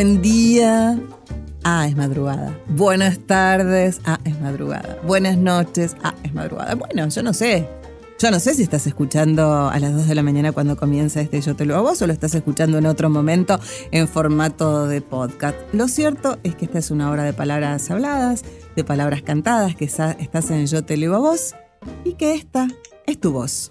Buen día. Ah, es madrugada. Buenas tardes. Ah, es madrugada. Buenas noches. Ah, es madrugada. Bueno, yo no sé. Yo no sé si estás escuchando a las 2 de la mañana cuando comienza este Yo te lo a vos o lo estás escuchando en otro momento en formato de podcast. Lo cierto es que esta es una hora de palabras habladas, de palabras cantadas, que estás en Yo te leo a vos y que esta es tu voz.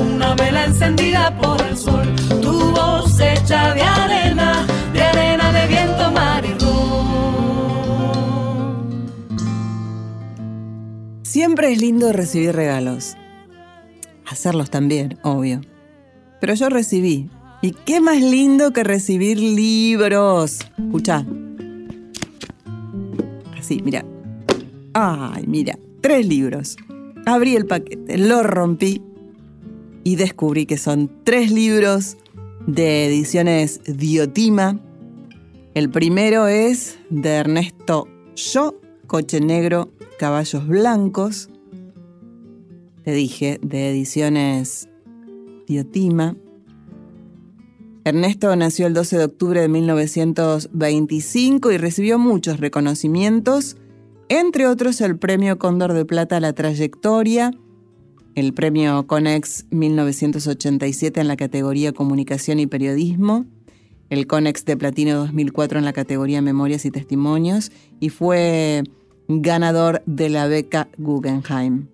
una vela encendida por el sol. Tu voz hecha de arena, de arena de viento, mar y. Siempre es lindo recibir regalos. Hacerlos también, obvio. Pero yo recibí. ¿Y qué más lindo que recibir libros? Escucha. Así, mira. Ay, mira. Tres libros. Abrí el paquete, lo rompí y descubrí que son tres libros de ediciones Diotima. El primero es de Ernesto Yo, Coche Negro, Caballos Blancos. Te dije, de ediciones Diotima. Ernesto nació el 12 de octubre de 1925 y recibió muchos reconocimientos, entre otros el Premio Cóndor de Plata a la Trayectoria, el Premio Conex 1987 en la categoría Comunicación y Periodismo, el Conex de Platino 2004 en la categoría Memorias y Testimonios y fue ganador de la beca Guggenheim.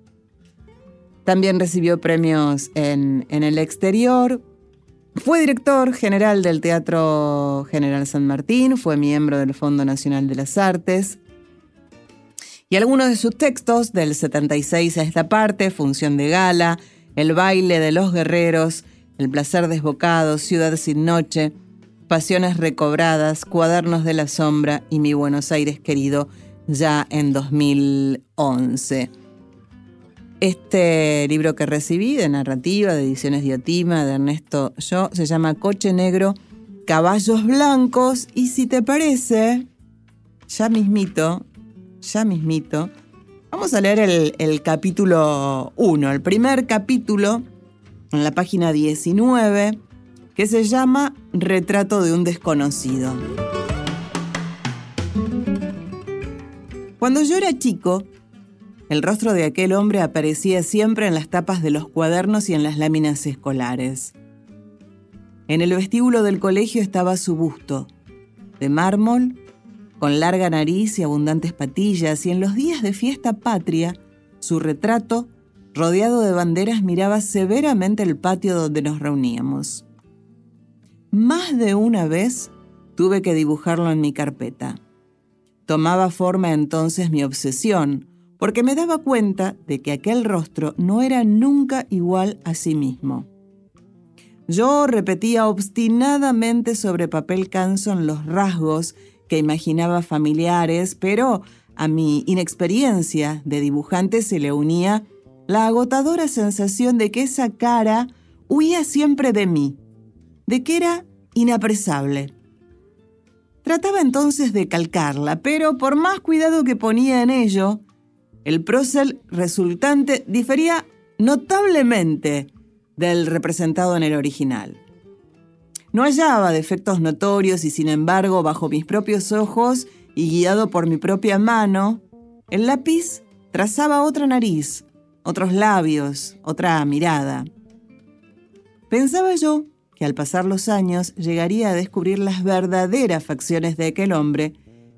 También recibió premios en, en el exterior. Fue director general del Teatro General San Martín, fue miembro del Fondo Nacional de las Artes, y algunos de sus textos, del 76 a esta parte, Función de Gala, El baile de los guerreros, El placer desbocado, Ciudad sin noche, Pasiones recobradas, Cuadernos de la sombra y Mi Buenos Aires querido, ya en 2011. Este libro que recibí de narrativa, de ediciones Diotima, de Ernesto Yo, se llama Coche Negro, Caballos Blancos y si te parece, ya mismito, ya mismito, vamos a leer el, capítulo 1, el primer capítulo, en la página 19, que se llama Retrato de un desconocido. Cuando yo era chico, el rostro de aquel hombre aparecía siempre en las tapas de los cuadernos y en las láminas escolares. En el vestíbulo del colegio estaba su busto, de mármol, con larga nariz y abundantes patillas, y en los días de fiesta patria, su retrato, rodeado de banderas, miraba severamente el patio donde nos reuníamos. Más de una vez tuve que dibujarlo en mi carpeta. Tomaba forma entonces mi obsesión, porque me daba cuenta de que aquel rostro no era nunca igual a sí mismo. Yo repetía obstinadamente sobre papel canson los rasgos que imaginaba familiares, pero a mi inexperiencia de dibujante se le unía la agotadora sensación de que esa cara huía siempre de mí, de que era inapresable. Trataba entonces de calcarla, pero por más cuidado que ponía en ello, el prócer resultante difería notablemente del representado en el original. No hallaba defectos notorios y sin embargo, bajo mis propios ojos y guiado por mi propia mano, el lápiz trazaba otra nariz, otros labios, otra mirada. Pensaba yo que al pasar los años llegaría a descubrir las verdaderas facciones de aquel hombre,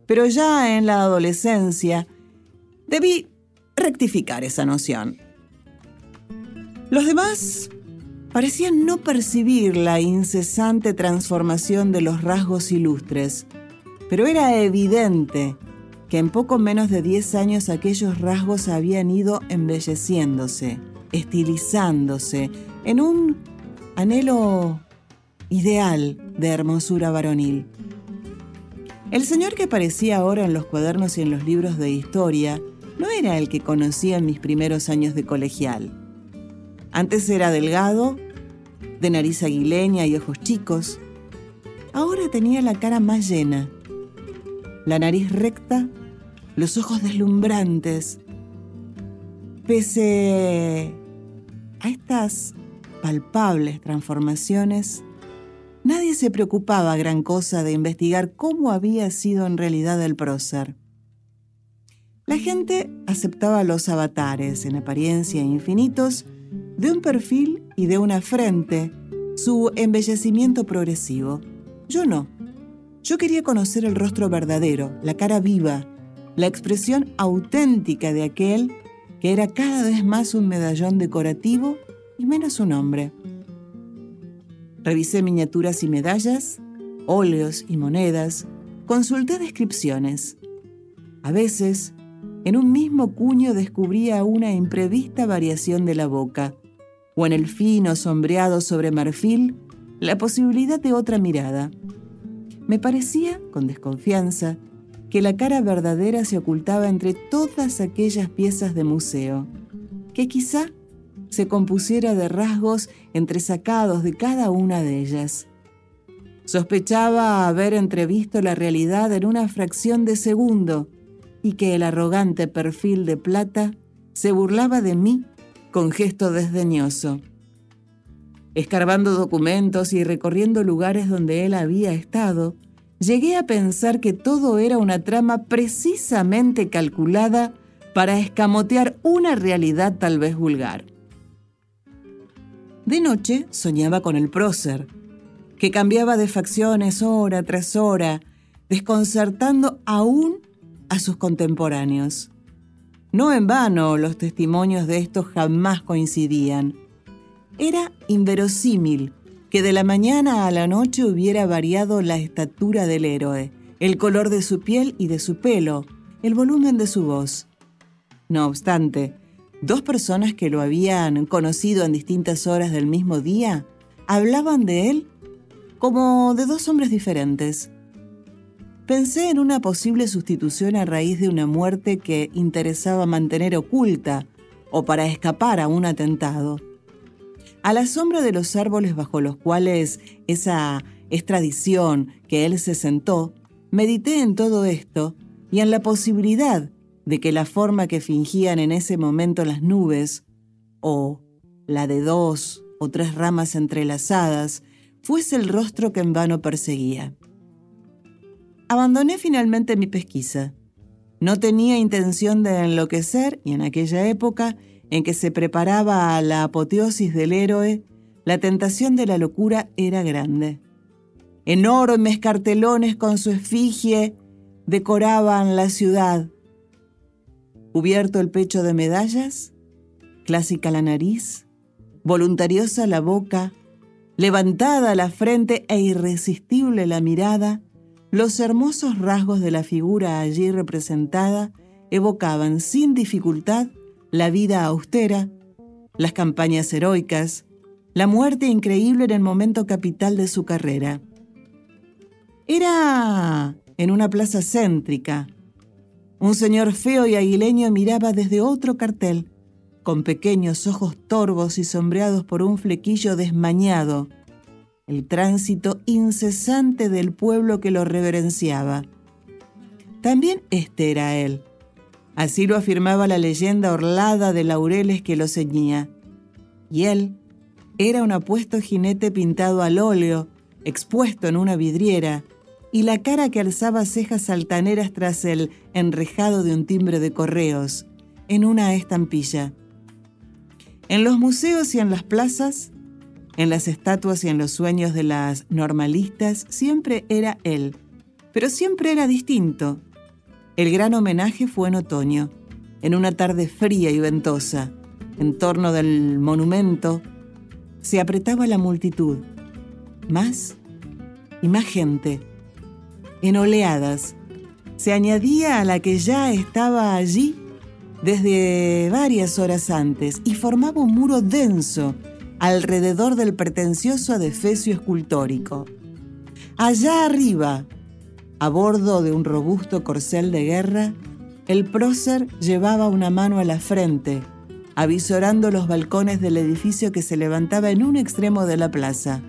pero ya en la adolescencia debí rectificar esa noción. Los demás parecían no percibir la incesante transformación de los rasgos ilustres, pero era evidente que en poco menos de 10 años aquellos rasgos habían ido embelleciéndose, estilizándose, en un anhelo ideal de hermosura varonil. El señor que aparecía ahora en los cuadernos y en los libros de historia no era el que conocía en mis primeros años de colegial. Antes era delgado, de nariz aguileña y ojos chicos. Ahora tenía la cara más llena, la nariz recta, los ojos deslumbrantes. Pese a estas palpables transformaciones, nadie se preocupaba gran cosa de investigar cómo había sido en realidad el prócer. La gente aceptaba los avatares, en apariencia infinitos, de un perfil y de una frente, su embellecimiento progresivo. Yo no. Yo quería conocer el rostro verdadero, la cara viva, la expresión auténtica de aquel que era cada vez más un medallón decorativo y menos un hombre. Revisé miniaturas y medallas, óleos y monedas, consulté descripciones. A veces, en un mismo cuño descubría una imprevista variación de la boca, o en el fino sombreado sobre marfil, la posibilidad de otra mirada. Me parecía, con desconfianza, que la cara verdadera se ocultaba entre todas aquellas piezas de museo, que quizá se compusiera de rasgos entresacados de cada una de ellas. Sospechaba haber entrevisto la realidad en una fracción de segundo y que el arrogante perfil de plata se burlaba de mí con gesto desdeñoso. Escarbando documentos y recorriendo lugares donde él había estado, llegué a pensar que todo era una trama precisamente calculada para escamotear una realidad tal vez vulgar. De noche soñaba con el prócer, que cambiaba de facciones hora tras hora, desconcertando aún a sus contemporáneos. No en vano los testimonios de estos jamás coincidían. Era inverosímil que de la mañana a la noche hubiera variado la estatura del héroe, el color de su piel y de su pelo, el volumen de su voz. No obstante, Dos personas que lo habían conocido en distintas horas del mismo día hablaban de él como de dos hombres diferentes. Pensé en una posible sustitución a raíz de una muerte que interesaba mantener oculta o para escapar a un atentado. A la sombra de los árboles bajo los cuales esa extradición que él se sentó, medité en todo esto y en la posibilidad de que la forma que fingían en ese momento las nubes, o la de dos o tres ramas entrelazadas, fuese el rostro que en vano perseguía. Abandoné finalmente mi pesquisa. No tenía intención de enloquecer y en aquella época en que se preparaba a la apoteosis del héroe, la tentación de la locura era grande. Enormes cartelones con su efigie decoraban la ciudad, cubierto el pecho de medallas, clásica la nariz, voluntariosa la boca, levantada la frente e irresistible la mirada, los hermosos rasgos de la figura allí representada evocaban sin dificultad la vida austera, las campañas heroicas, la muerte increíble en el momento capital de su carrera. Era en una plaza céntrica, un señor feo y aguileño miraba desde otro cartel, con pequeños ojos torvos y sombreados por un flequillo desmañado, el tránsito incesante del pueblo que lo reverenciaba. También este era él. Así lo afirmaba la leyenda orlada de laureles que lo ceñía. Y él era un apuesto jinete pintado al óleo, expuesto en una vidriera, y la cara que alzaba cejas altaneras tras el enrejado de un timbre de correos, en una estampilla. En los museos y en las plazas, en las estatuas y en los sueños de las normalistas, siempre era él, pero siempre era distinto. El gran homenaje fue en otoño, en una tarde fría y ventosa. En torno del monumento se apretaba la multitud, más y más gente en oleadas. Se añadía a la que ya estaba allí desde varias horas antes y formaba un muro denso alrededor del pretencioso adefesio escultórico. Allá arriba, a bordo de un robusto corcel de guerra, el prócer llevaba una mano a la frente, avisorando los balcones del edificio que se levantaba en un extremo de la plaza.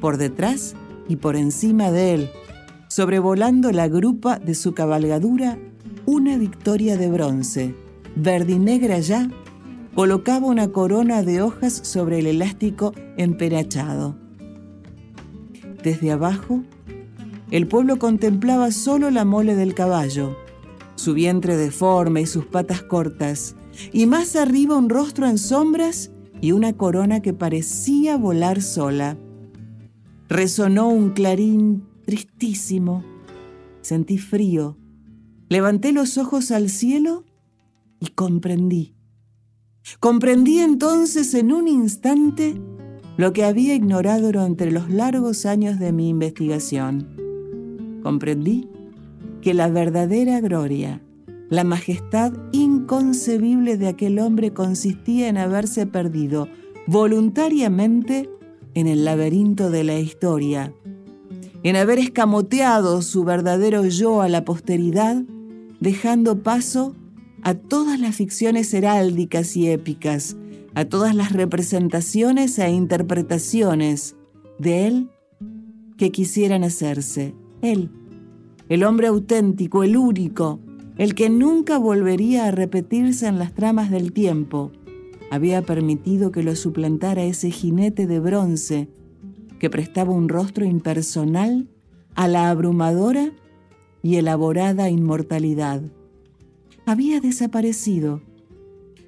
Por detrás y por encima de él, sobrevolando la grupa de su cabalgadura, una victoria de bronce, verdinegra ya, colocaba una corona de hojas sobre el elástico emperachado. Desde abajo, el pueblo contemplaba solo la mole del caballo, su vientre deforme y sus patas cortas, y más arriba un rostro en sombras y una corona que parecía volar sola. Resonó un clarín tristísimo. Sentí frío. Levanté los ojos al cielo y comprendí. Comprendí entonces en un instante lo que había ignorado durante los largos años de mi investigación. Comprendí que la verdadera gloria, la majestad inconcebible de aquel hombre consistía en haberse perdido voluntariamente en el laberinto de la historia, en haber escamoteado su verdadero yo a la posteridad, dejando paso a todas las ficciones heráldicas y épicas, a todas las representaciones e interpretaciones de él que quisieran hacerse. Él, el hombre auténtico, el único, el que nunca volvería a repetirse en las tramas del tiempo, había permitido que lo suplantara ese jinete de bronce que prestaba un rostro impersonal a la abrumadora y elaborada inmortalidad. Había desaparecido.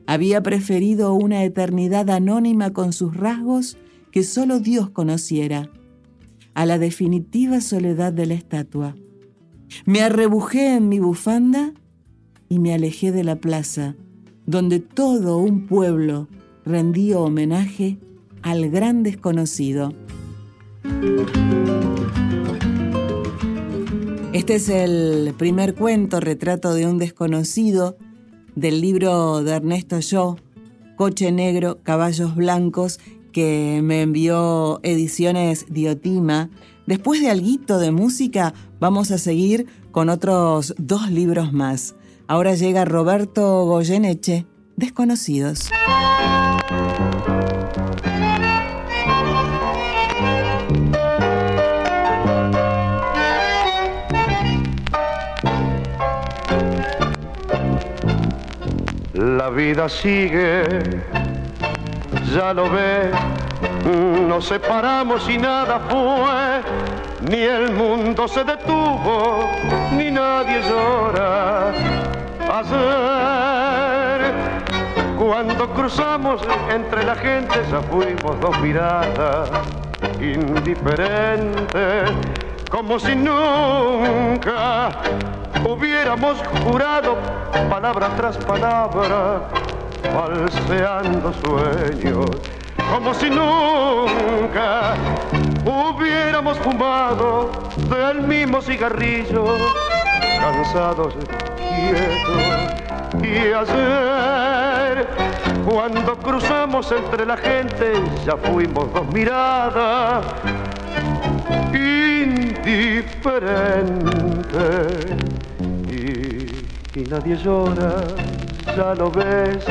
Había preferido una eternidad anónima con sus rasgos que solo Dios conociera, a la definitiva soledad de la estatua. Me arrebujé en mi bufanda y me alejé de la plaza, donde todo un pueblo rendía homenaje al gran desconocido. Este es el primer cuento, Retrato de un desconocido, del libro de Ernesto Yo, Coche Negro, Caballos Blancos, que me envió Ediciones Diotima. Después de alguito de música, vamos a seguir con otros dos libros más. Ahora llega Roberto Goyeneche, Desconocidos. La vida sigue, ya lo ves, nos separamos y nada fue, ni el mundo se detuvo, ni nadie llora. Ayer, cuando cruzamos entre la gente, ya fuimos dos miradas indiferentes, como si nunca hubiéramos jurado palabra tras palabra, falseando sueños, como si nunca hubiéramos fumado del mismo cigarrillo, cansados, quietos. Y ayer, cuando cruzamos entre la gente, ya fuimos dos miradas indiferentes y nadie llora, ya lo ves,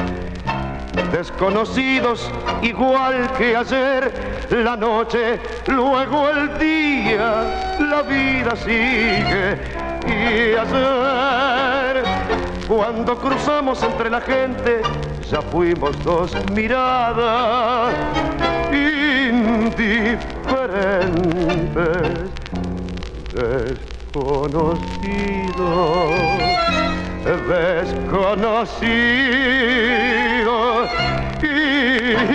desconocidos igual que ayer, la noche, luego el día, la vida sigue. Y ayer, cuando cruzamos entre la gente, ya fuimos dos miradas indiferentes, desconocidos desconocido,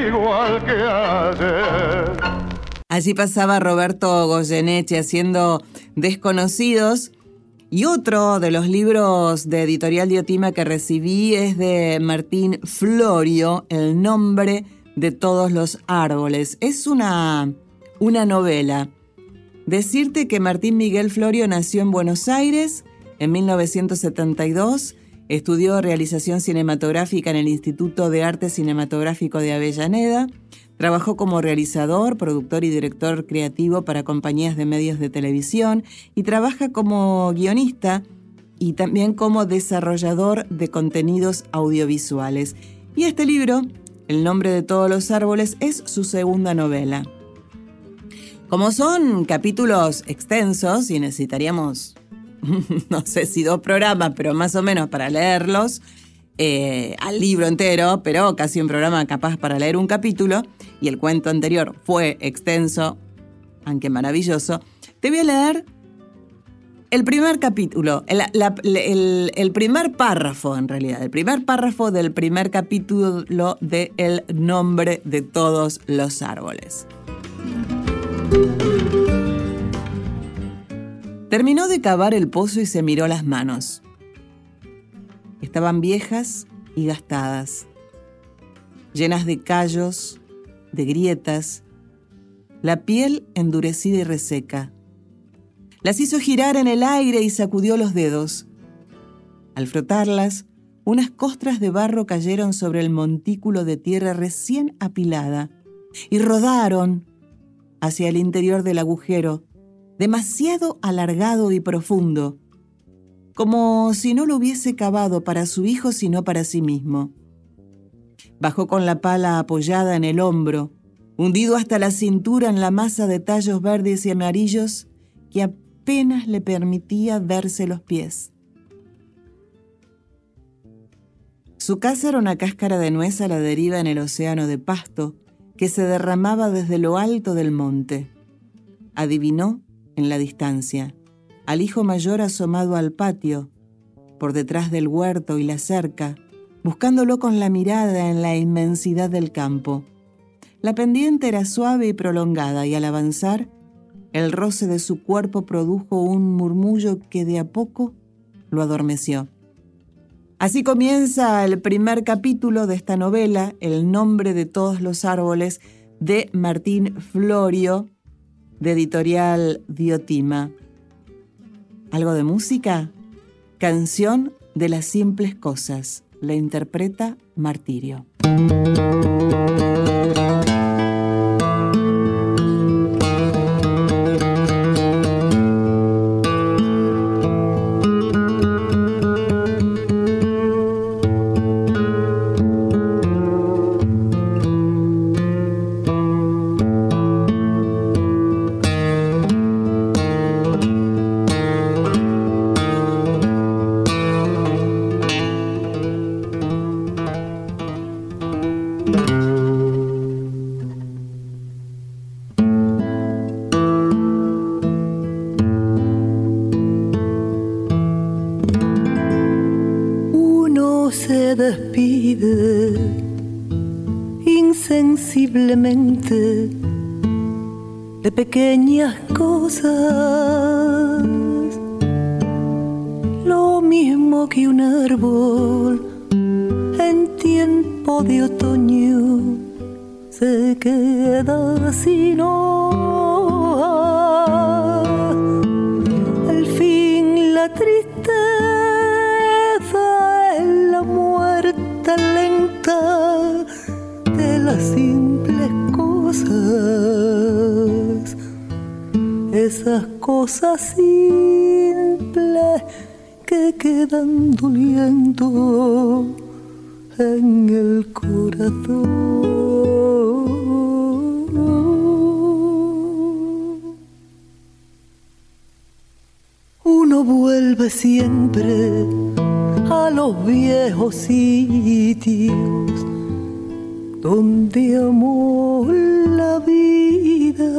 igual que ayer. Allí pasaba Roberto Goyeneche haciendo Desconocidos. Y otro de los libros de Editorial Diotima que recibí es de Martín Florio, El nombre de todos los árboles. Es una, una novela. Decirte que Martín Miguel Florio nació en Buenos Aires en 1972 estudió realización cinematográfica en el Instituto de Arte Cinematográfico de Avellaneda. Trabajó como realizador, productor y director creativo para compañías de medios de televisión y trabaja como guionista y también como desarrollador de contenidos audiovisuales. Y este libro, El nombre de todos los árboles, es su segunda novela. Como son capítulos extensos y necesitaríamos no sé si dos programas, pero más o menos para leerlos, eh, al libro entero, pero casi un programa capaz para leer un capítulo, y el cuento anterior fue extenso, aunque maravilloso, te voy a leer el primer capítulo, el, el, primer párrafo en realidad, el primer párrafo del primer capítulo de El nombre de todos los árboles. Terminó de cavar el pozo y se miró las manos. Estaban viejas y gastadas, llenas de callos, de grietas, la piel endurecida y reseca. Las hizo girar en el aire y sacudió los dedos. Al frotarlas, unas costras de barro cayeron sobre el montículo de tierra recién apilada y rodaron hacia el interior del agujero, demasiado alargado y profundo, como si no lo hubiese cavado para su hijo sino para sí mismo. Bajó con la pala apoyada en el hombro, hundido hasta la cintura en la masa de tallos verdes y amarillos que apenas le permitía verse los pies. Su casa era una cáscara de nuez a la deriva en el océano de pasto que se derramaba desde lo alto del monte. Adivinó en la distancia, al hijo mayor asomado al patio, por detrás del huerto y la cerca, buscándolo con la mirada en la inmensidad del campo. La pendiente era suave y prolongada y al avanzar, el roce de su cuerpo produjo un murmullo que de a poco lo adormeció. Así comienza el primer capítulo de esta novela, El nombre de todos los árboles, de Martín Florio, de editorial Diotima. ¿Algo de música? Canción de las simples cosas. La interpreta Martirio. Tristeza es la muerte lenta de la esas cosas simples que quedan doliendo en el corazón. Siempre a los viejos sitios donde amó la vida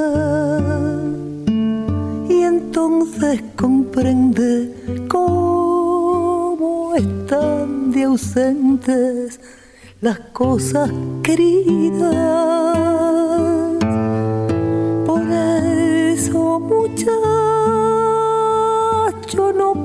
y entonces comprende cómo están de ausentes las cosas queridas. Por eso muchacho no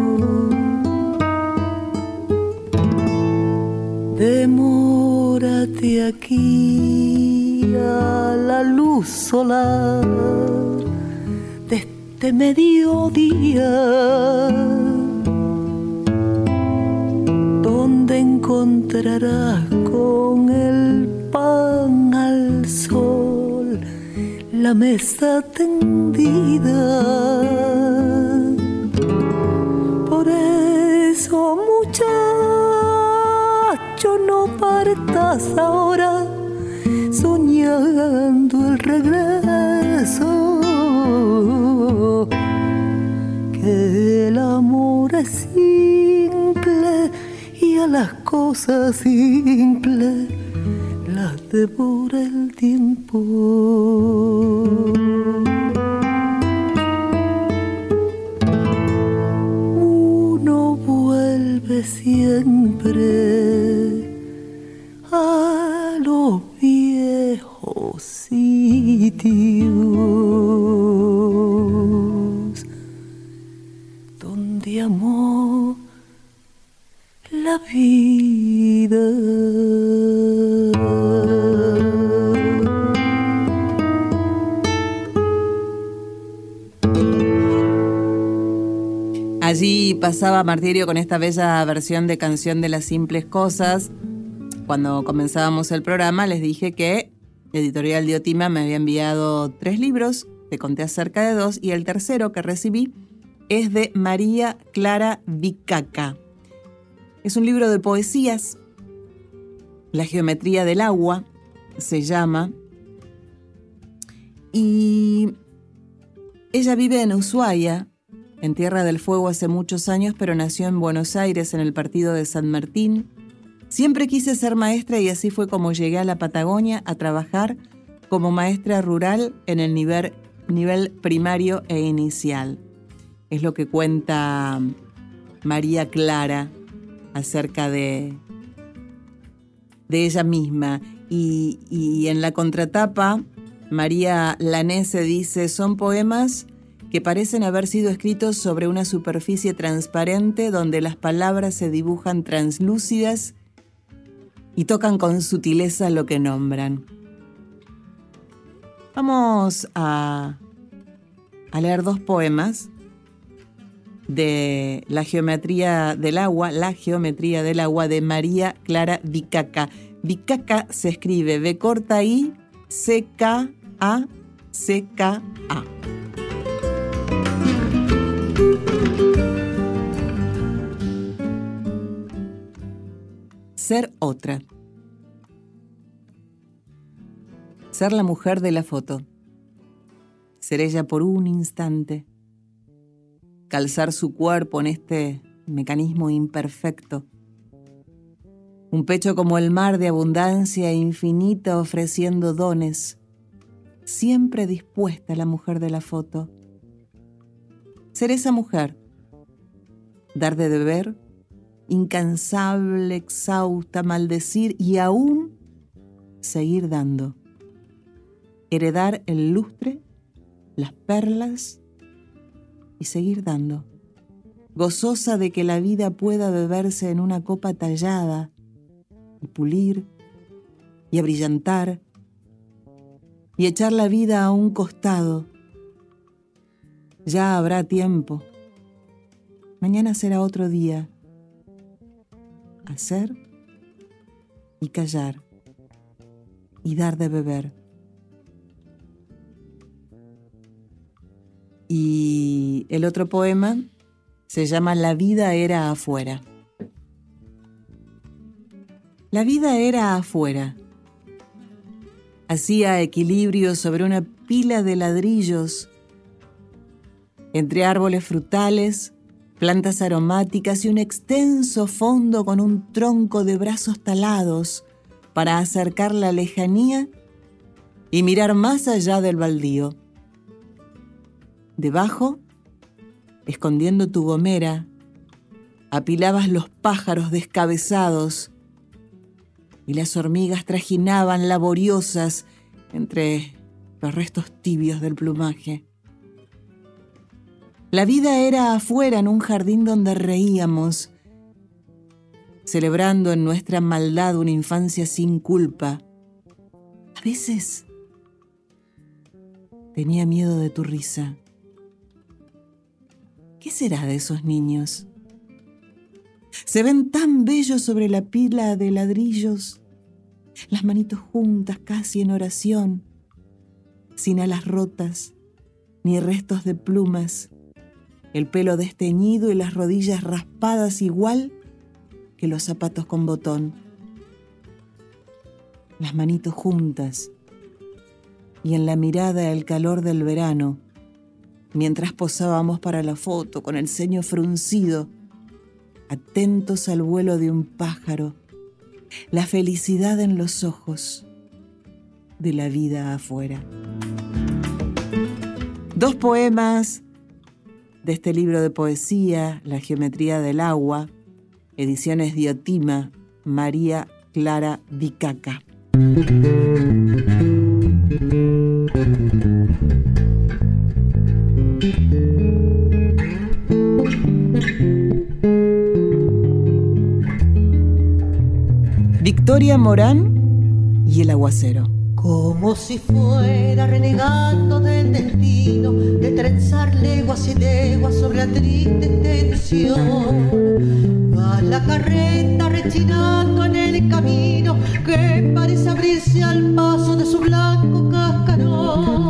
Solar de este mediodía, donde encontrarás con el pan al sol la mesa tendida. Por eso, muchacho, no partas ahora soñando regreso. Que el amor es simple y a las cosas simples las devora el tiempo. Uno vuelve siempre donde amó la vida. Allí pasaba Martirio con esta bella versión de Canción de las Simples Cosas. Cuando comenzábamos el programa les dije que Editorial Diotima me había enviado tres libros, te conté acerca de dos, y el tercero que recibí es de María Clara Vicaca. Es un libro de poesías, La geometría del agua se llama, y ella vive en Ushuaia, en Tierra del Fuego hace muchos años, pero nació en Buenos Aires, en el partido de San Martín. Siempre quise ser maestra y así fue como llegué a la Patagonia a trabajar como maestra rural en el nivel, nivel primario e inicial. Es lo que cuenta María Clara acerca de, de ella misma. Y, y en la contratapa, María Lanese dice, son poemas que parecen haber sido escritos sobre una superficie transparente donde las palabras se dibujan translúcidas y tocan con sutileza lo que nombran. Vamos a, leer dos poemas de la geometría del agua, la geometría del agua de María Clara Vicaca. Vicaca se escribe B corta I C K A C K A. Ser otra. Ser la mujer de la foto. Ser ella por un instante. Calzar su cuerpo en este mecanismo imperfecto. Un pecho como el mar de abundancia infinita ofreciendo dones. Siempre dispuesta la mujer de la foto. Ser esa mujer. Dar de beber incansable, exhausta, maldecir y aún seguir dando. Heredar el lustre, las perlas y seguir dando. Gozosa de que la vida pueda beberse en una copa tallada y pulir y abrillantar y echar la vida a un costado Ya habrá tiempo. Mañana será otro día. Hacer y callar y dar de beber. Y el otro poema se llama La vida era afuera. La vida era afuera. Hacía equilibrio sobre una pila de ladrillos, entre árboles frutales, plantas aromáticas y un extenso fondo con un tronco de brazos talados para acercar la lejanía y mirar más allá del baldío. Debajo, escondiendo tu gomera, apilabas los pájaros descabezados y las hormigas trajinaban laboriosas entre los restos tibios del plumaje. La vida era afuera en un jardín donde reíamos, celebrando en nuestra maldad una infancia sin culpa. A veces tenía miedo de tu risa. ¿Qué será de esos niños? Se ven tan bellos sobre la pila de ladrillos, las manitos juntas casi en oración, sin alas rotas, ni restos de plumas, el pelo desteñido y las rodillas raspadas igual que los zapatos con botón. Las manitos juntas y en la mirada el calor del verano, mientras posábamos para la foto con el ceño fruncido, atentos al vuelo de un pájaro, la felicidad en los ojos de la vida afuera. Dos poemas de este libro de poesía, La geometría del agua, ediciones Diotima, María Clara Vicaca. Victoria Morán y el aguacero. Como si fuera renegando del destino de trenzar leguas y leguas sobre la triste tensión. Va la carreta rechinando en el camino que parece abrirse al paso de su blanco cascarón.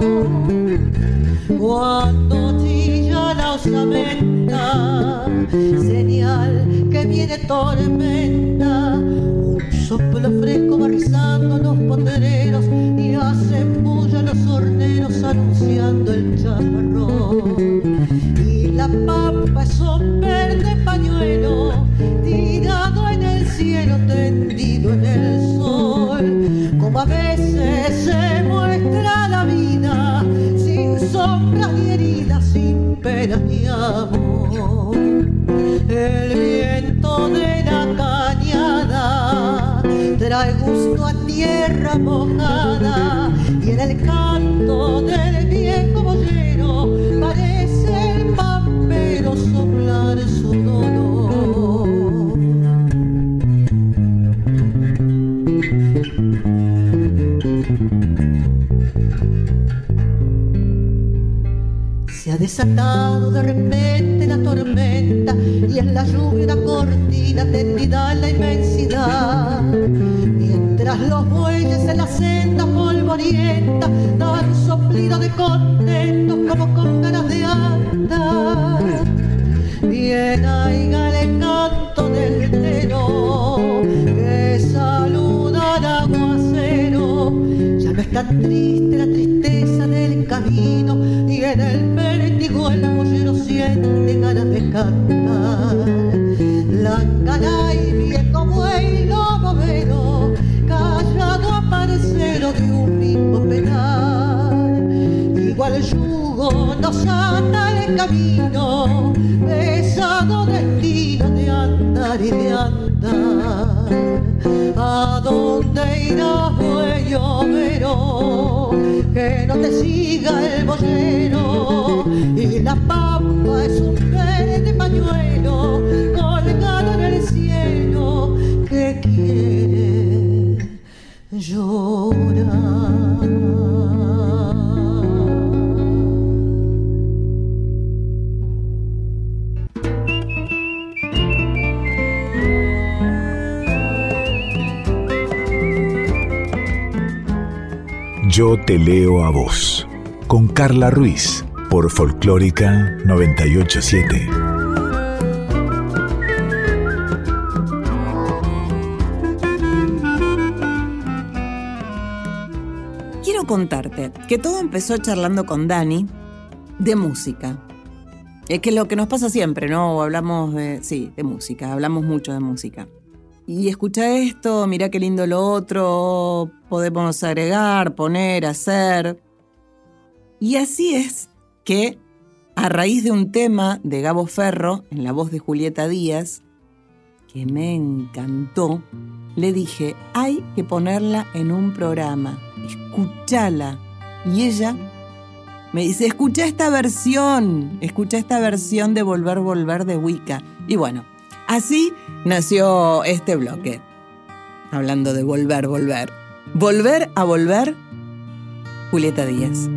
Cuando chilla la osamenta, señal que viene tormenta soplo fresco va rizando los pondereros y hacen bulla los horneros anunciando el chaparrón. Y la pampa es un verde pañuelo tirado en el cielo, tendido en el sol. Como a veces se muestra la vida, sin sombras ni heridas, sin penas ni amor. El viento tierra mojada y en el canto del viejo bollero parece el pampero soplar su dolor. Se ha desatado de repente la tormenta y en la lluvia una cortina tendida en la inmensidad los bueyes en la senda polvorienta dan soplido de contento como con ganas de andar. Bien aiga el del tero que saluda al aguacero. Ya no es tan triste nos ata el camino, pesado destino de andar y de andar. ¿A dónde irás, pero Que no te siga el bollero y la pampa te leo a vos. Con Carla Ruiz por Folclórica 987. Quiero contarte que todo empezó charlando con Dani de música. Es que lo que nos pasa siempre, ¿no? Hablamos de, sí, de música, hablamos mucho de música. Y escucha esto, mira qué lindo lo otro, podemos agregar, poner, hacer. Y así es que, a raíz de un tema de Gabo Ferro, en la voz de Julieta Díaz, que me encantó, le dije, hay que ponerla en un programa, escúchala. Y ella me dice, escucha esta versión, escucha esta versión de Volver, Volver de Wicca. Y bueno, así nació este bloque. Hablando de volver, volver. Volver a volver, Julieta Díaz.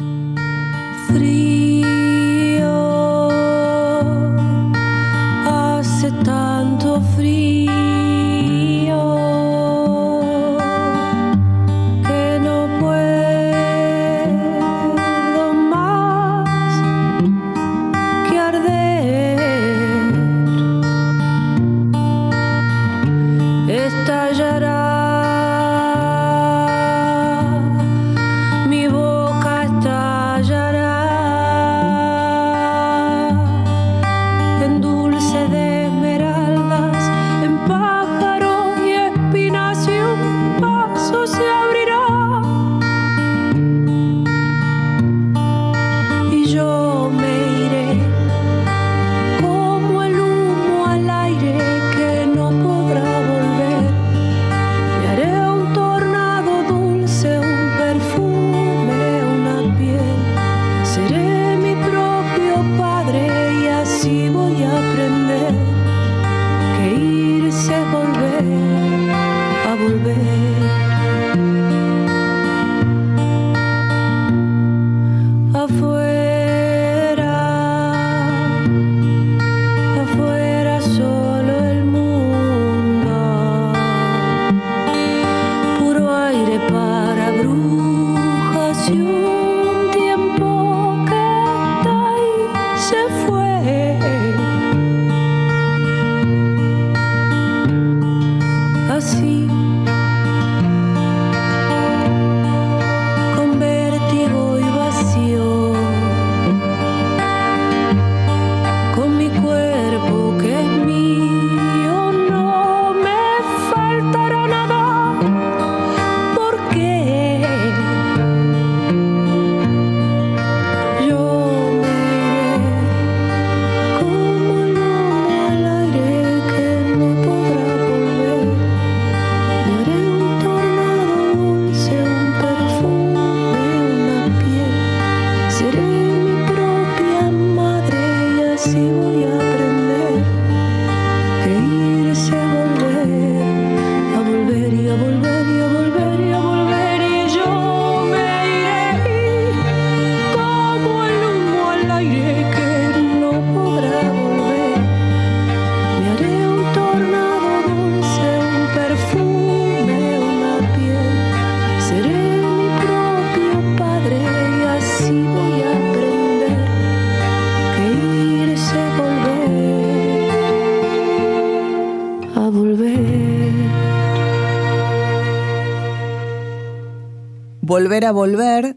Volver a volver,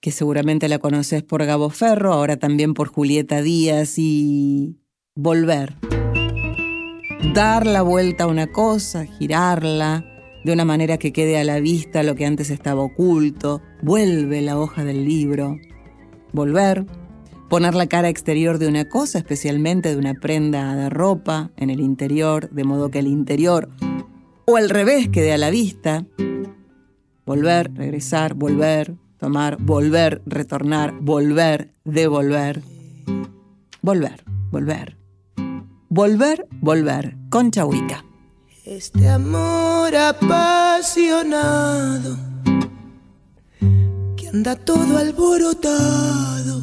que seguramente la conoces por Gabo Ferro, ahora también por Julieta Díaz y volver. Dar la vuelta a una cosa, girarla de una manera que quede a la vista lo que antes estaba oculto, vuelve la hoja del libro. Volver, poner la cara exterior de una cosa, especialmente de una prenda de ropa en el interior, de modo que el interior o al revés quede a la vista. Volver, regresar, volver, tomar, volver, retornar, volver, devolver. Volver, volver. Volver, volver. Concha Huica. Este amor apasionado que anda todo alborotado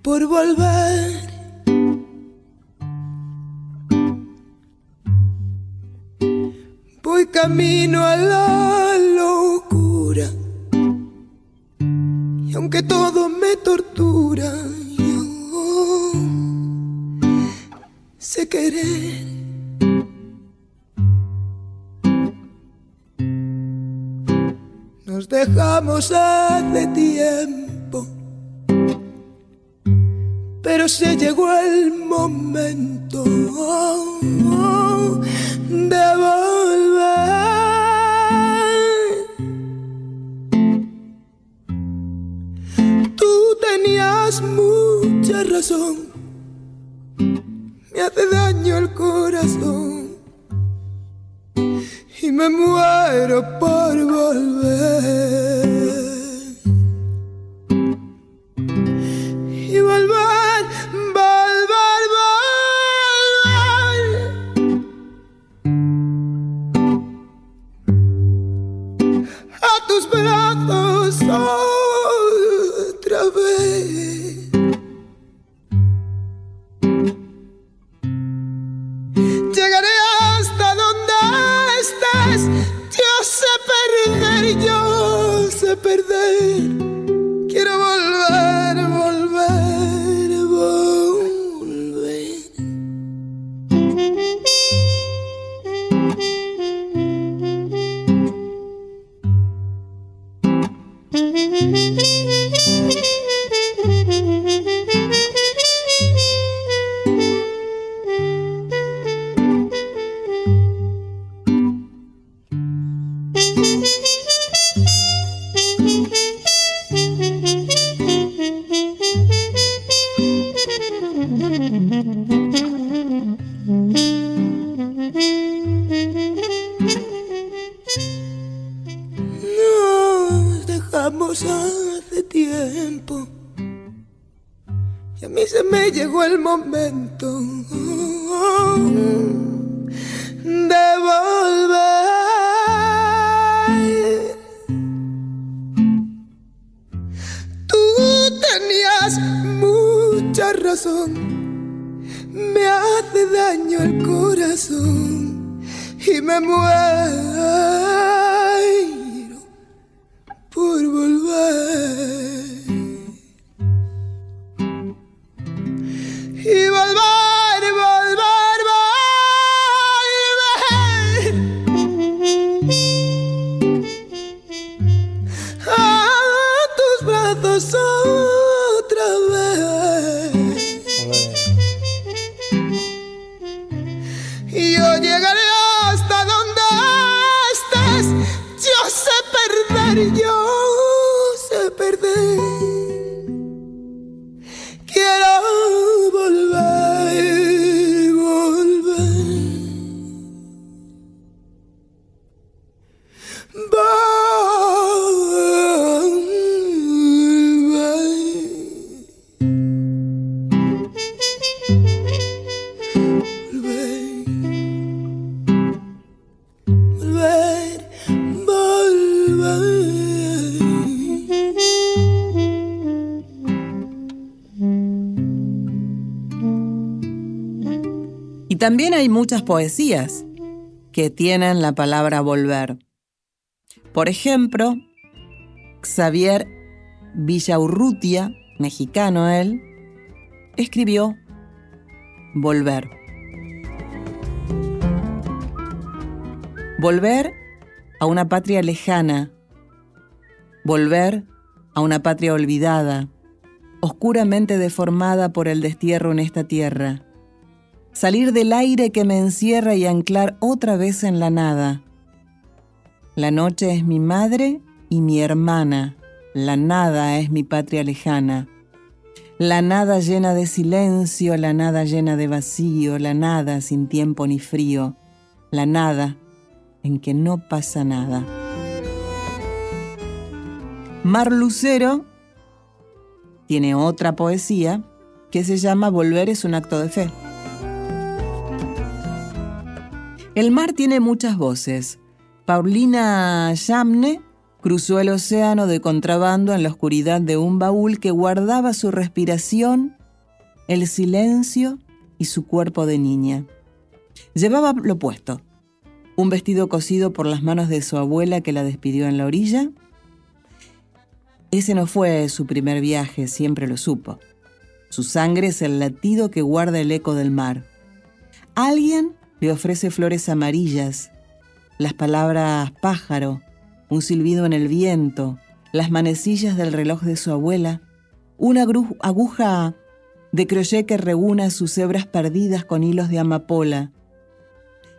por volver. voy camino a la locura. Y aunque todo me tortura, yo sé querer. Nos dejamos hace tiempo, pero se llegó el momento de volver. Tenías mucha razón. Me hace daño el corazón y me muero por volver. mucha razón, me hace daño el corazón y me muero por volver. También hay muchas poesías que tienen la palabra volver. Por ejemplo, Xavier Villaurrutia, mexicano él, escribió Volver. Volver a una patria lejana. Volver a una patria olvidada, oscuramente deformada por el destierro en esta tierra salir del aire que me encierra y anclar otra vez en la nada. La noche es mi madre y mi hermana, la nada es mi patria lejana. La nada llena de silencio, la nada llena de vacío, la nada sin tiempo ni frío, la nada en que no pasa nada. Mar Lucero tiene otra poesía que se llama Volver es un acto de fe. El mar tiene muchas voces. Paulina Yamne cruzó el océano de contrabando en la oscuridad de un baúl que guardaba su respiración, el silencio y su cuerpo de niña. Llevaba lo puesto, un vestido cosido por las manos de su abuela que la despidió en la orilla, Ese no fue su primer viaje, siempre lo supo. Su sangre es el latido que guarda el eco del mar. Alguien le ofrece flores amarillas, las palabras pájaro, un silbido en el viento, las manecillas del reloj de su abuela, una aguja de crochet que reúna sus hebras perdidas con hilos de amapola.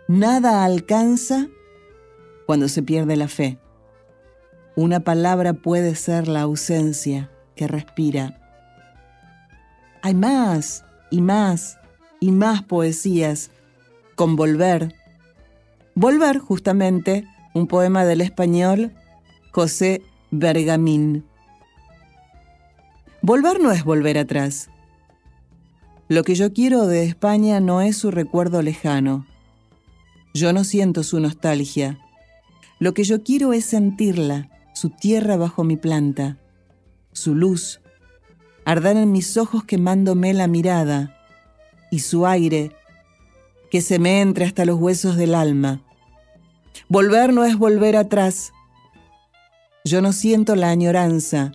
Nada alcanza cuando se pierde la fe. Una palabra puede ser la ausencia que respira. Hay más y más y más poesías con Volver. Volver, justamente, un poema del español José Bergamín. Volver no es volver atrás. Lo que yo quiero de España no es su recuerdo lejano. Yo no siento su nostalgia. Lo que yo quiero es sentirla, su tierra bajo mi planta, su luz, arder en mis ojos quemándome la mirada, y su aire que se me entre hasta los huesos del alma. Volver no es volver atrás. Yo no siento la añoranza,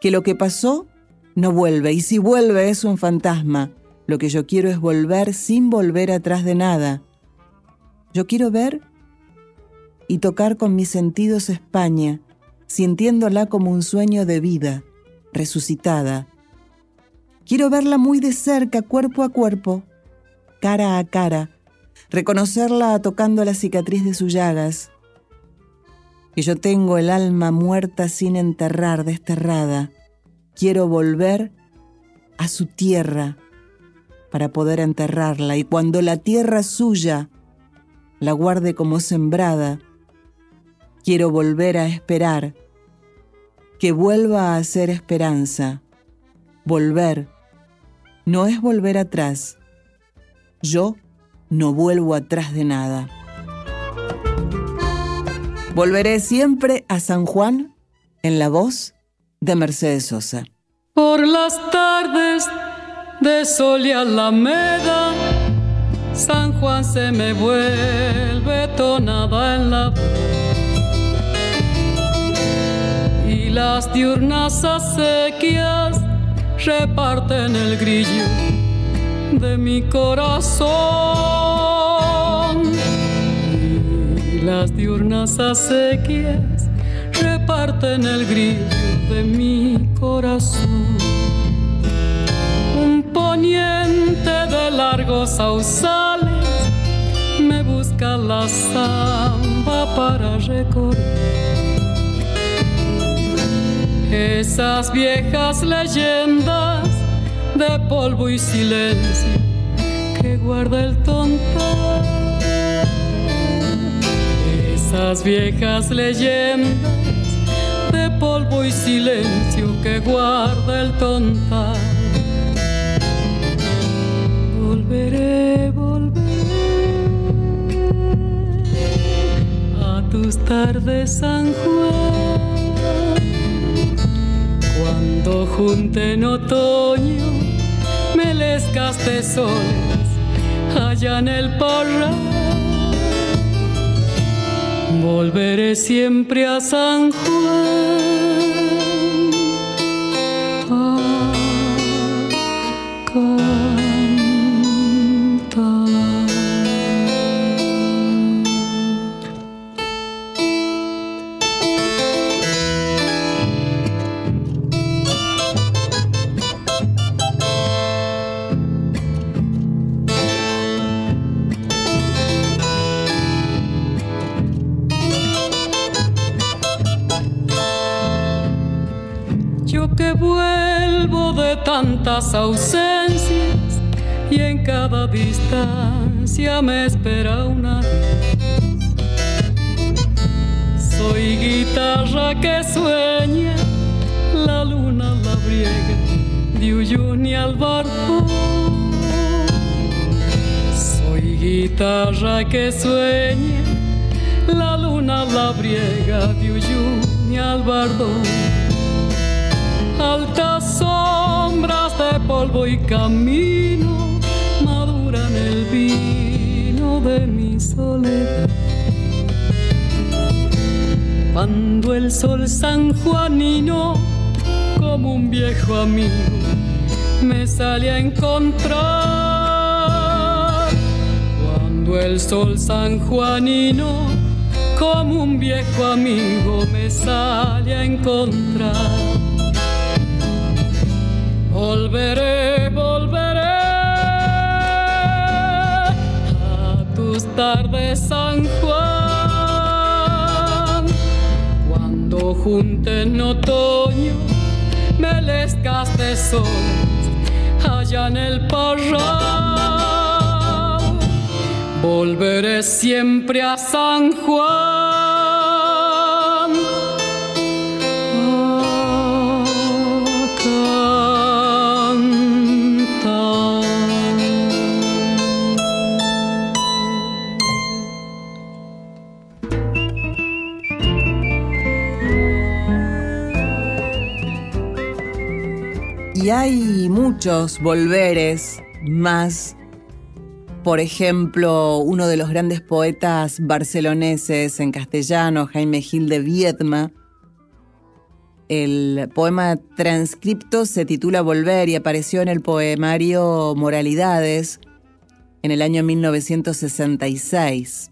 que lo que pasó no vuelve, y si vuelve es un fantasma. Lo que yo quiero es volver sin volver atrás de nada. Yo quiero ver y tocar con mis sentidos España, sintiéndola como un sueño de vida, resucitada. Quiero verla muy de cerca, cuerpo a cuerpo, cara a cara, reconocerla tocando la cicatriz de sus llagas. Que yo tengo el alma muerta sin enterrar, desterrada. Quiero volver a su tierra para poder enterrarla y cuando la tierra suya la guarde como sembrada, quiero volver a esperar, que vuelva a ser esperanza. Volver no es volver atrás. Yo no vuelvo atrás de nada. Volveré siempre a San Juan en la voz de Mercedes Sosa. Por las tardes de sol y alameda, San Juan se me vuelve tonada en la y las diurnas acequias reparten el grillo de mi corazón y las diurnas acequias reparten el grillo de mi corazón. Un poniente de largos sausales me busca la samba para recordar esas viejas leyendas de polvo y silencio que guarda el tonto. Esas viejas leyendas de polvo y silencio que guarda el tonta. Volveré, volveré a tus tardes, San Juan, cuando junte en otoño melescas de soles allá en el parral. Volveré siempre a San Juan. Me espera una Soy guitarra que sueña, la luna la briega de Uyuni al barco. Soy guitarra que sueña, la luna la briega de Uyuni al bardo. Altas de polvo y camino maduran el vino de mi soledad. Cuando el sol sanjuanino, como un viejo amigo, me sale a encontrar. Cuando el sol sanjuanino, como un viejo amigo, me sale a encontrar. Volveré, tardes San Juan. Cuando junten en otoño melescas de sol allá en el parral. Volveré siempre a San Juan. Hay muchos volveres más. Por ejemplo, uno de los grandes poetas barceloneses en castellano, Jaime Gil de Viedma. El poema transcripto se titula Volver y apareció en el poemario Moralidades en el año 1966.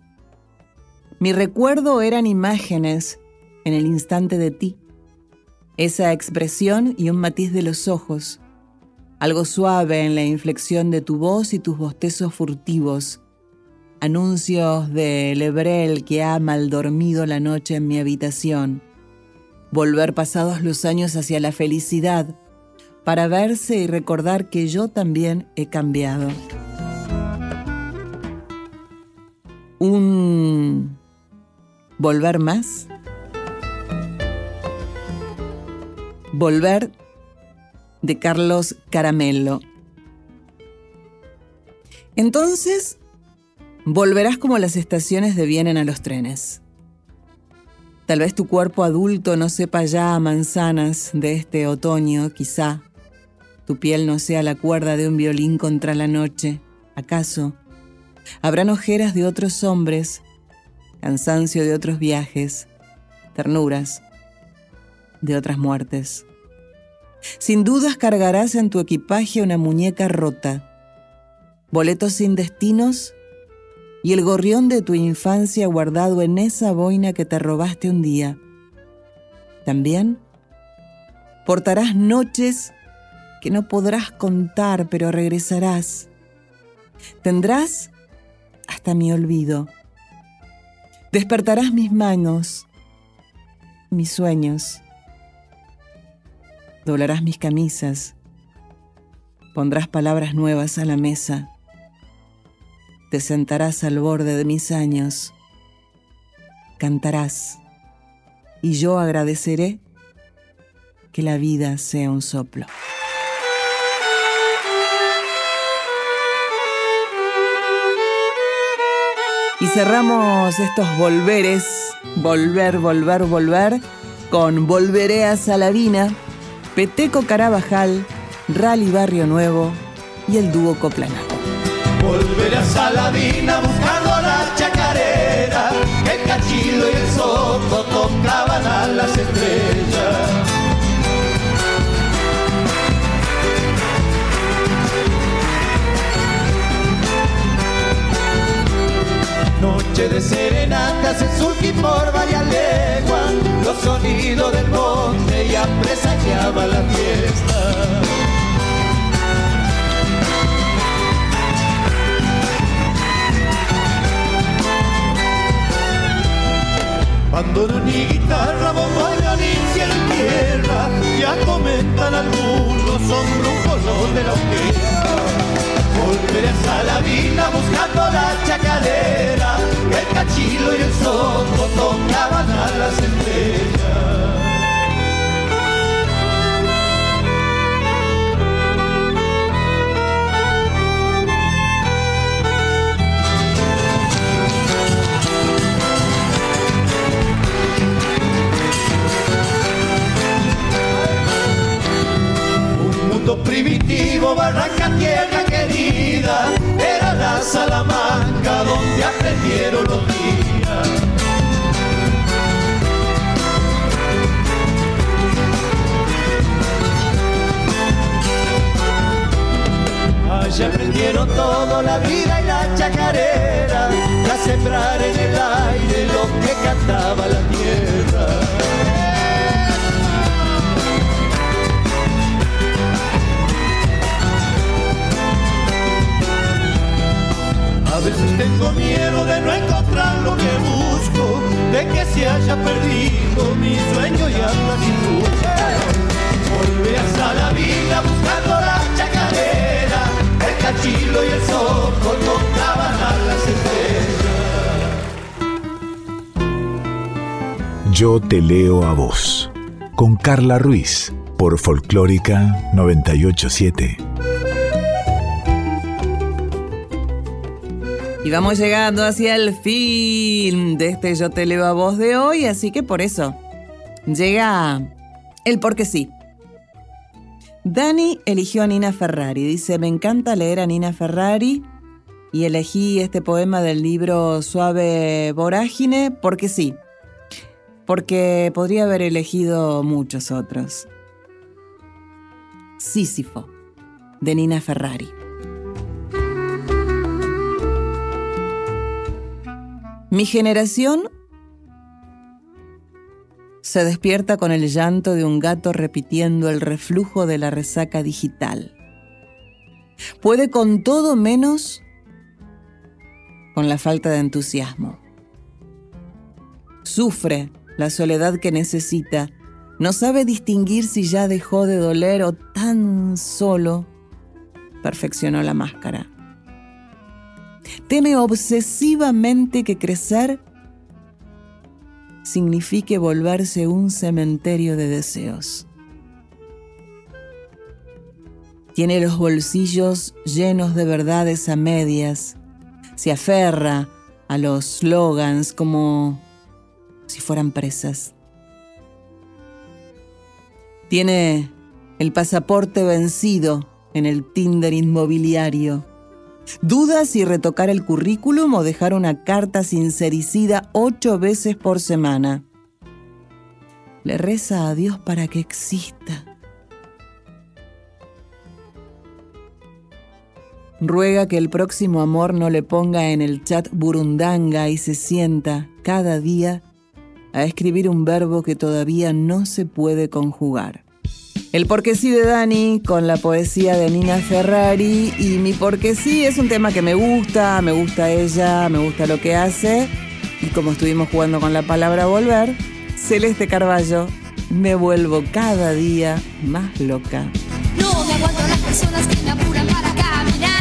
Mi recuerdo eran imágenes en el instante de ti esa expresión y un matiz de los ojos, algo suave en la inflexión de tu voz y tus bostezos furtivos, anuncios de Lebrel que ha mal dormido la noche en mi habitación, volver pasados los años hacia la felicidad, para verse y recordar que yo también he cambiado. Un volver más Volver de Carlos Caramello. Entonces, volverás como las estaciones devienen a los trenes. Tal vez tu cuerpo adulto no sepa ya a manzanas de este otoño, quizá. Tu piel no sea la cuerda de un violín contra la noche. ¿Acaso? Habrán ojeras de otros hombres, cansancio de otros viajes, ternuras de otras muertes. Sin dudas cargarás en tu equipaje una muñeca rota, boletos sin destinos y el gorrión de tu infancia guardado en esa boina que te robaste un día. También portarás noches que no podrás contar, pero regresarás. Tendrás hasta mi olvido. Despertarás mis manos, mis sueños doblarás mis camisas, pondrás palabras nuevas a la mesa, te sentarás al borde de mis años, cantarás y yo agradeceré que la vida sea un soplo. Y cerramos estos volveres, volver, volver, volver, con Volveré a Saladina Peteco Carabajal, Rally Barrio Nuevo y el dúo Coplanaco. Volveré a Saladina buscando la chacarera, el cachilo y el soto tocaban a las estrellas. Noche de serenatas en Surqui por varias leguas, los sonidos del monte ya presagiaba la fiesta. Cuando ni guitarra, bombo, ni cielo y tierra, ya comentan algunos, son brujos los de la orquesta. Volveré a Salavina buscando la chacarera, el cachilo y el soto tocaban a las estrellas. primitivo, barranca, tierra era la Salamanca donde aprendieron los días. Allá aprendieron todo la vida y la chacarera, a sembrar en el aire lo que cantaba la tierra. A veces tengo miedo de no encontrar lo que busco, de que se haya perdido mi sueño y anda sin. Volverás a la vida buscando la chacarera, el cachilo y el sol tocaban a las estrellas. Yo te leo a vos, con Carla Ruiz, por Folclórica 987. Y vamos llegando hacia el fin de este Yo te leo a vos de hoy, así que por eso llega el porque sí. Dani eligió a Nina Ferrari. Dice, me encanta leer a Nina Ferrari y elegí este poema del libro Suave Vorágine porque sí, porque podría haber elegido muchos otros. Sísifo, de Nina Ferrari. Mi generación se despierta con el llanto de un gato repitiendo el reflujo de la resaca digital. Puede con todo menos con la falta de entusiasmo. Sufre la soledad que necesita. No sabe distinguir si ya dejó de doler o tan solo perfeccionó la máscara. Teme obsesivamente que crecer signifique volverse un cementerio de deseos. Tiene los bolsillos llenos de verdades a medias, se aferra a los slogans como si fueran presas. Tiene el pasaporte vencido en el Tinder inmobiliario Duda si retocar el currículum o dejar una carta sincericida ocho veces por semana. Le reza a Dios para que exista. Ruega que el próximo amor no le ponga en el chat burundanga y se sienta cada día a escribir un verbo que todavía no se puede conjugar. El porque sí de Dani con la poesía de Nina Ferrari y mi porque sí es un tema que me gusta, me gusta ella, me gusta lo que hace y como estuvimos jugando con la palabra volver, Celeste Carballo, me vuelvo cada día más loca. No me aguanto las personas que me apuran para caminar.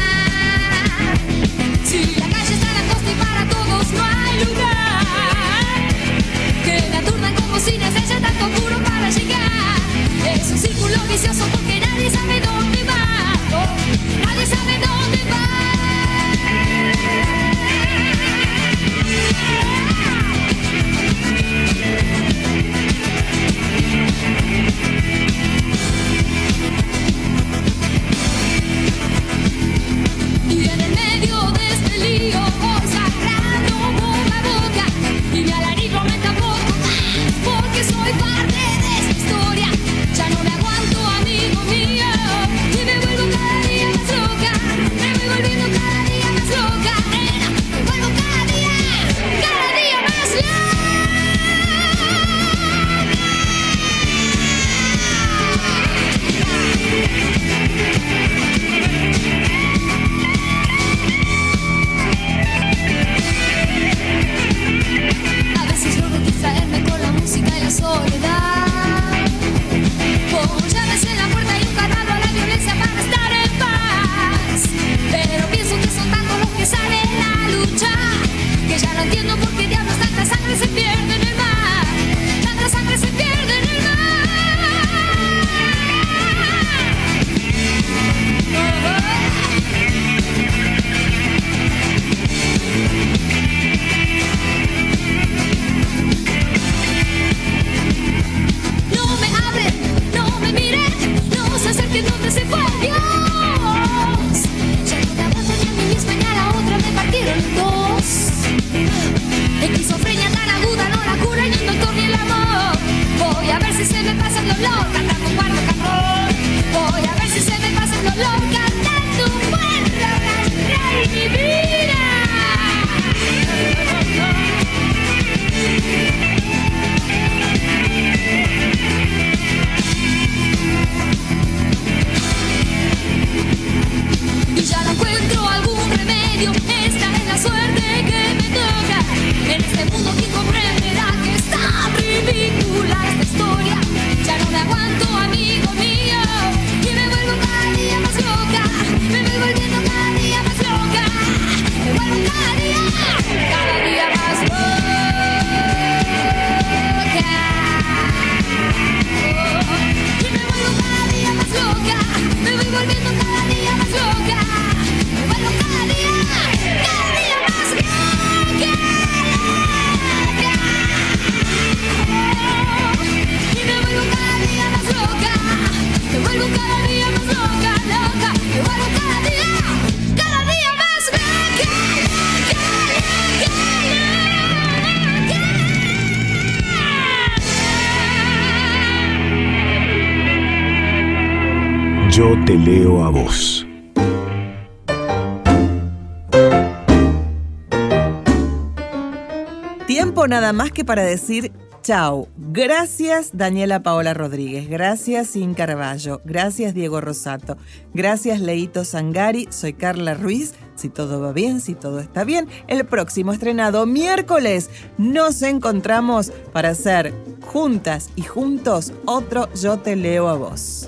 Nada más que para decir chau. Gracias Daniela Paola Rodríguez, gracias Sin Carballo, gracias Diego Rosato, gracias Leito Sangari, soy Carla Ruiz. Si todo va bien, si todo está bien, el próximo estrenado miércoles nos encontramos para hacer juntas y juntos otro Yo te leo a vos.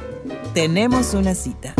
Tenemos una cita.